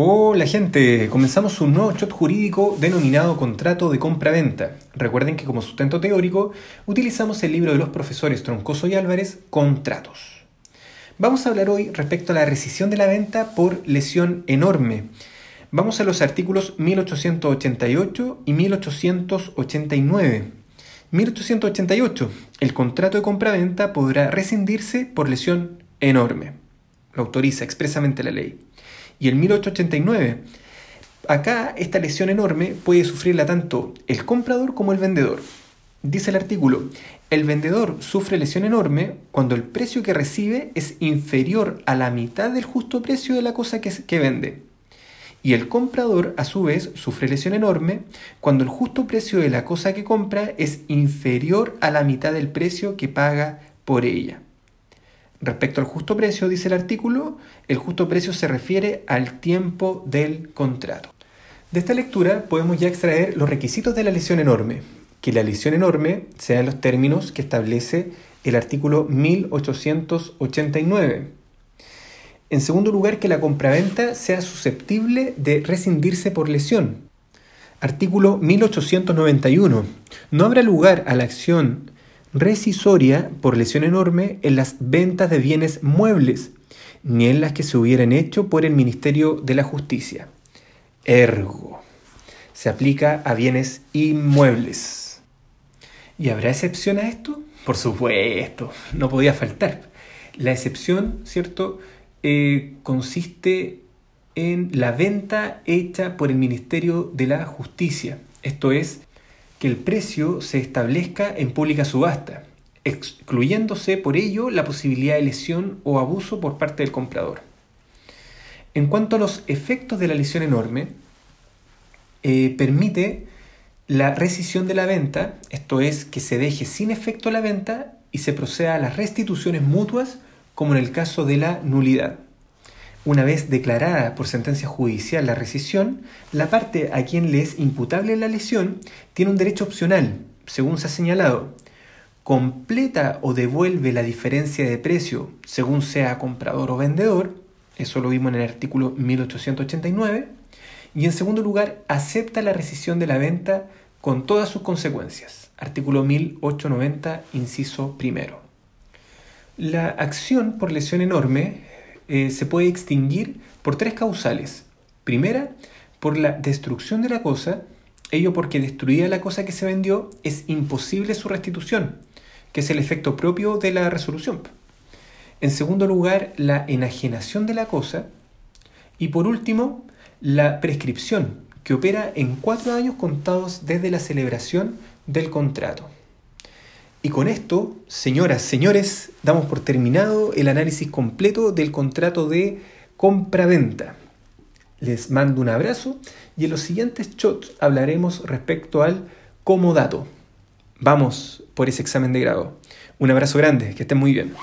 Hola gente, comenzamos un nuevo shot jurídico denominado contrato de compra-venta. Recuerden que como sustento teórico utilizamos el libro de los profesores Troncoso y Álvarez, Contratos. Vamos a hablar hoy respecto a la rescisión de la venta por lesión enorme. Vamos a los artículos 1888 y 1889. 1888. El contrato de compra-venta podrá rescindirse por lesión enorme. Lo autoriza expresamente la ley y el 1889. Acá esta lesión enorme puede sufrirla tanto el comprador como el vendedor. Dice el artículo, el vendedor sufre lesión enorme cuando el precio que recibe es inferior a la mitad del justo precio de la cosa que, que vende. Y el comprador, a su vez, sufre lesión enorme cuando el justo precio de la cosa que compra es inferior a la mitad del precio que paga por ella. Respecto al justo precio, dice el artículo, el justo precio se refiere al tiempo del contrato. De esta lectura podemos ya extraer los requisitos de la lesión enorme, que la lesión enorme sean los términos que establece el artículo 1889. En segundo lugar, que la compraventa sea susceptible de rescindirse por lesión. Artículo 1891. No habrá lugar a la acción rescisoria por lesión enorme en las ventas de bienes muebles, ni en las que se hubieran hecho por el Ministerio de la Justicia. Ergo, se aplica a bienes inmuebles. ¿Y habrá excepción a esto? Por supuesto, no podía faltar. La excepción, ¿cierto?, eh, consiste en la venta hecha por el Ministerio de la Justicia. Esto es, que el precio se establezca en pública subasta, excluyéndose por ello la posibilidad de lesión o abuso por parte del comprador. En cuanto a los efectos de la lesión enorme, eh, permite la rescisión de la venta, esto es, que se deje sin efecto la venta y se proceda a las restituciones mutuas, como en el caso de la nulidad. Una vez declarada por sentencia judicial la rescisión, la parte a quien le es imputable la lesión tiene un derecho opcional, según se ha señalado. Completa o devuelve la diferencia de precio según sea comprador o vendedor, eso lo vimos en el artículo 1889, y en segundo lugar, acepta la rescisión de la venta con todas sus consecuencias, artículo 1890, inciso primero. La acción por lesión enorme eh, se puede extinguir por tres causales. Primera, por la destrucción de la cosa, ello porque destruida la cosa que se vendió es imposible su restitución, que es el efecto propio de la resolución. En segundo lugar, la enajenación de la cosa. Y por último, la prescripción, que opera en cuatro años contados desde la celebración del contrato. Y con esto, señoras, señores, damos por terminado el análisis completo del contrato de compra-venta. Les mando un abrazo y en los siguientes shots hablaremos respecto al comodato. Vamos por ese examen de grado. Un abrazo grande, que estén muy bien.